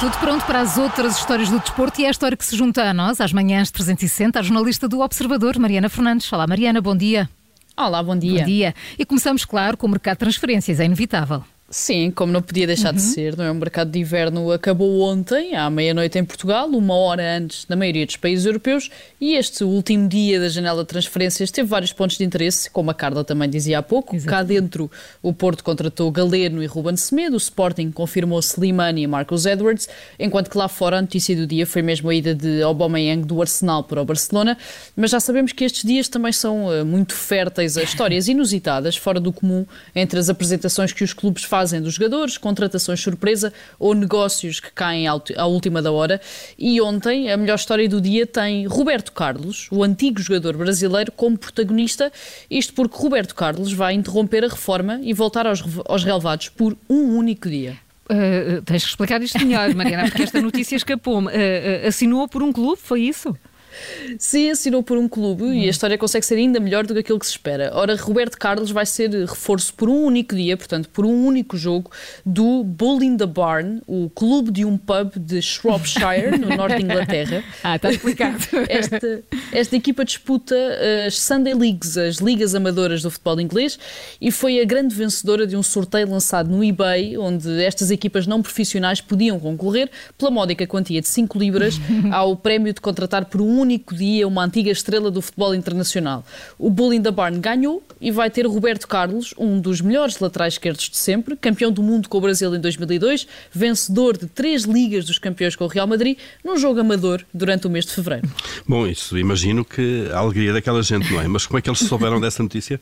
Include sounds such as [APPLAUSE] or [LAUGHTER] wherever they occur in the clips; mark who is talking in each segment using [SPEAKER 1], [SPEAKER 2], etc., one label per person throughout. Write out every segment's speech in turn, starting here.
[SPEAKER 1] Tudo pronto para as outras histórias do desporto e é a história que se junta a nós, às manhãs 360, a jornalista do Observador, Mariana Fernandes. Olá, Mariana, bom dia.
[SPEAKER 2] Olá, bom dia.
[SPEAKER 1] Bom dia. E começamos, claro, com o mercado de transferências, é inevitável.
[SPEAKER 2] Sim, como não podia deixar uhum. de ser, não é? O mercado de inverno acabou ontem, à meia-noite em Portugal, uma hora antes na maioria dos países europeus, e este último dia da janela de transferências teve vários pontos de interesse, como a Carla também dizia há pouco. Exatamente. Cá dentro, o Porto contratou Galeno e Ruben Semedo, o Sporting confirmou Slimani e Marcos Edwards, enquanto que lá fora a notícia do dia foi mesmo a ida de Aubameyang do Arsenal para o Barcelona, mas já sabemos que estes dias também são uh, muito férteis a histórias inusitadas, fora do comum, entre as apresentações que os clubes fazem fazem dos jogadores, contratações surpresa ou negócios que caem à última da hora. E ontem a melhor história do dia tem Roberto Carlos, o antigo jogador brasileiro, como protagonista. Isto porque Roberto Carlos vai interromper a reforma e voltar aos, aos relevados por um único dia.
[SPEAKER 1] Uh, tens que explicar isto melhor, Mariana, porque esta notícia escapou-me. Uh, uh, assinou por um clube, foi isso?
[SPEAKER 2] Sim, assinou por um clube e a história consegue ser ainda melhor do que aquilo que se espera. Ora, Roberto Carlos vai ser reforço por um único dia, portanto, por um único jogo, do Bull in the Barn, o clube de um pub de Shropshire, no [LAUGHS] norte de Inglaterra.
[SPEAKER 1] Ah, está explicado.
[SPEAKER 2] Esta, esta equipa disputa as Sunday Leagues, as ligas amadoras do futebol inglês, e foi a grande vencedora de um sorteio lançado no eBay, onde estas equipas não profissionais podiam concorrer pela módica quantia de 5 libras [LAUGHS] ao prémio de contratar por um único dia uma antiga estrela do futebol internacional. O Bullying da Barn ganhou e vai ter Roberto Carlos, um dos melhores laterais esquerdos de sempre, campeão do mundo com o Brasil em 2002, vencedor de três ligas dos campeões com o Real Madrid, num jogo amador durante o mês de fevereiro.
[SPEAKER 3] Bom, isso imagino que a alegria daquela gente, não é? Mas como é que eles souberam dessa notícia?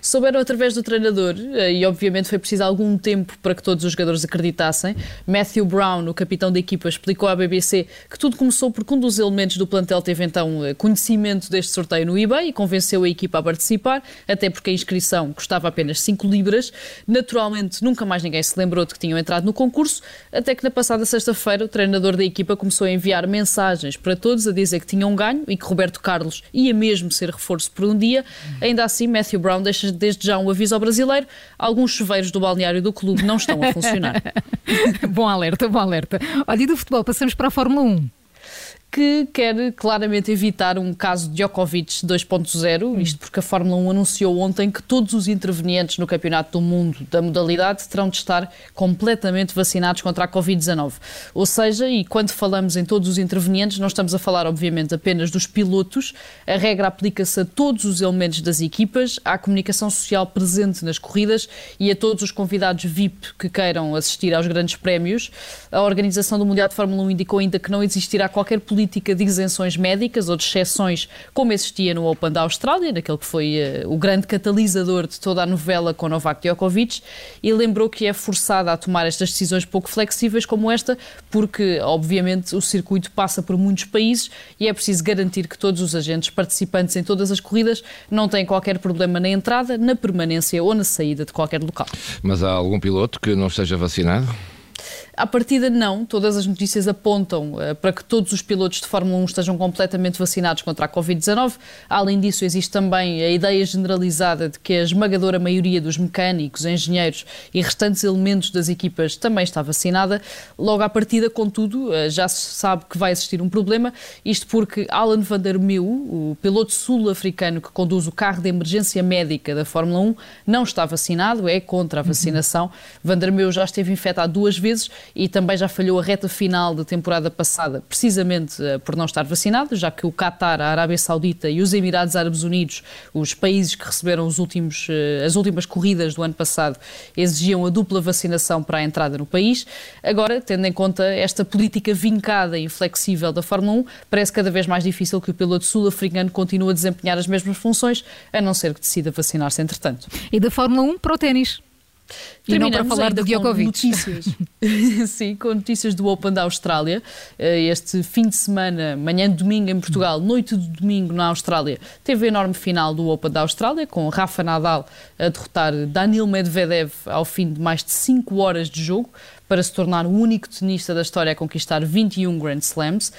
[SPEAKER 2] Souberam através do treinador eh, e, obviamente, foi preciso algum tempo para que todos os jogadores acreditassem. Matthew Brown, o capitão da equipa, explicou à BBC que tudo começou porque um dos elementos do plantel teve então eh, conhecimento deste sorteio no eBay e convenceu a equipa a participar, até porque a inscrição custava apenas 5 libras. Naturalmente, nunca mais ninguém se lembrou de que tinham entrado no concurso, até que na passada sexta-feira o treinador da equipa começou a enviar mensagens para todos a dizer que tinham ganho e que Roberto Carlos ia mesmo ser reforço por um dia. Ainda assim, Matthew Brown deixa desde já um aviso ao brasileiro: alguns chuveiros do balneário do clube não estão a funcionar. [LAUGHS]
[SPEAKER 1] bom alerta, bom alerta. Olha, e do futebol, passamos para a Fórmula 1
[SPEAKER 2] que quer claramente evitar um caso de Djokovic 2.0, hum. isto porque a Fórmula 1 anunciou ontem que todos os intervenientes no Campeonato do Mundo da modalidade terão de estar completamente vacinados contra a Covid-19. Ou seja, e quando falamos em todos os intervenientes, não estamos a falar, obviamente, apenas dos pilotos, a regra aplica-se a todos os elementos das equipas, à comunicação social presente nas corridas e a todos os convidados VIP que queiram assistir aos grandes prémios. A organização do Mundial de Fórmula 1 indicou ainda que não existirá qualquer política política de isenções médicas ou de exceções, como existia no Open da Austrália, naquele que foi uh, o grande catalisador de toda a novela com Novak Djokovic, e lembrou que é forçada a tomar estas decisões pouco flexíveis como esta, porque, obviamente, o circuito passa por muitos países e é preciso garantir que todos os agentes participantes em todas as corridas não têm qualquer problema na entrada, na permanência ou na saída de qualquer local.
[SPEAKER 4] Mas há algum piloto que não esteja vacinado?
[SPEAKER 2] À partida, não. Todas as notícias apontam uh, para que todos os pilotos de Fórmula 1 estejam completamente vacinados contra a Covid-19. Além disso, existe também a ideia generalizada de que a esmagadora maioria dos mecânicos, engenheiros e restantes elementos das equipas também está vacinada. Logo à partida, contudo, uh, já se sabe que vai existir um problema, isto porque Alan van der Meeu, o piloto sul-africano que conduz o carro de emergência médica da Fórmula 1, não está vacinado, é contra a vacinação. Uhum. Van der Meeu já esteve infectado duas vezes e também já falhou a reta final da temporada passada, precisamente uh, por não estar vacinado, já que o Qatar, a Arábia Saudita e os Emirados Árabes Unidos, os países que receberam os últimos, uh, as últimas corridas do ano passado, exigiam a dupla vacinação para a entrada no país. Agora, tendo em conta esta política vincada e inflexível da Fórmula 1, parece cada vez mais difícil que o piloto sul-africano continue a desempenhar as mesmas funções, a não ser que decida vacinar-se entretanto.
[SPEAKER 1] E da Fórmula 1 para o ténis. E não para falar de Djokovic.
[SPEAKER 2] Notícias. [LAUGHS] Sim, com notícias do Open da Austrália. Eh, este fim de semana, manhã de domingo em Portugal, noite de domingo na Austrália, teve a enorme final do Open da Austrália, com Rafa Nadal a derrotar Danil Medvedev ao fim de mais de 5 horas de jogo, para se tornar o único tenista da história a conquistar 21 Grand Slams.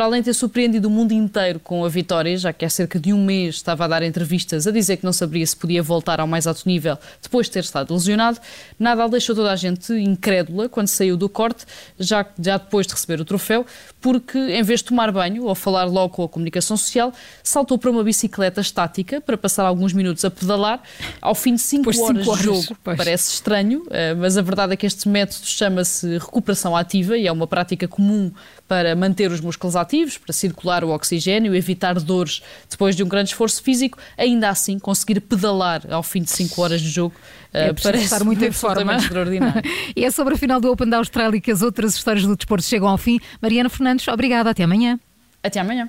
[SPEAKER 2] Para além de ter surpreendido o mundo inteiro com a vitória, já que há cerca de um mês estava a dar entrevistas a dizer que não sabia se podia voltar ao mais alto nível depois de ter estado lesionado, Nadal deixou toda a gente incrédula quando saiu do corte, já, já depois de receber o troféu, porque em vez de tomar banho ou falar logo com a comunicação social, saltou para uma bicicleta estática para passar alguns minutos a pedalar. Ao fim de 5 horas, horas, de jogo, pois. parece estranho, eh, mas a verdade é que este método chama-se recuperação ativa e é uma prática comum para manter os músculos ativos, para circular o oxigênio, evitar dores depois de um grande esforço físico, ainda assim conseguir pedalar ao fim de 5 horas de jogo
[SPEAKER 1] é parece estar muito em forma.
[SPEAKER 2] extraordinário. [LAUGHS]
[SPEAKER 1] e é sobre a final do Open da Austrália que as outras histórias do desporto chegam ao fim. Mariana Fernandes, obrigada. Até amanhã.
[SPEAKER 2] Até amanhã.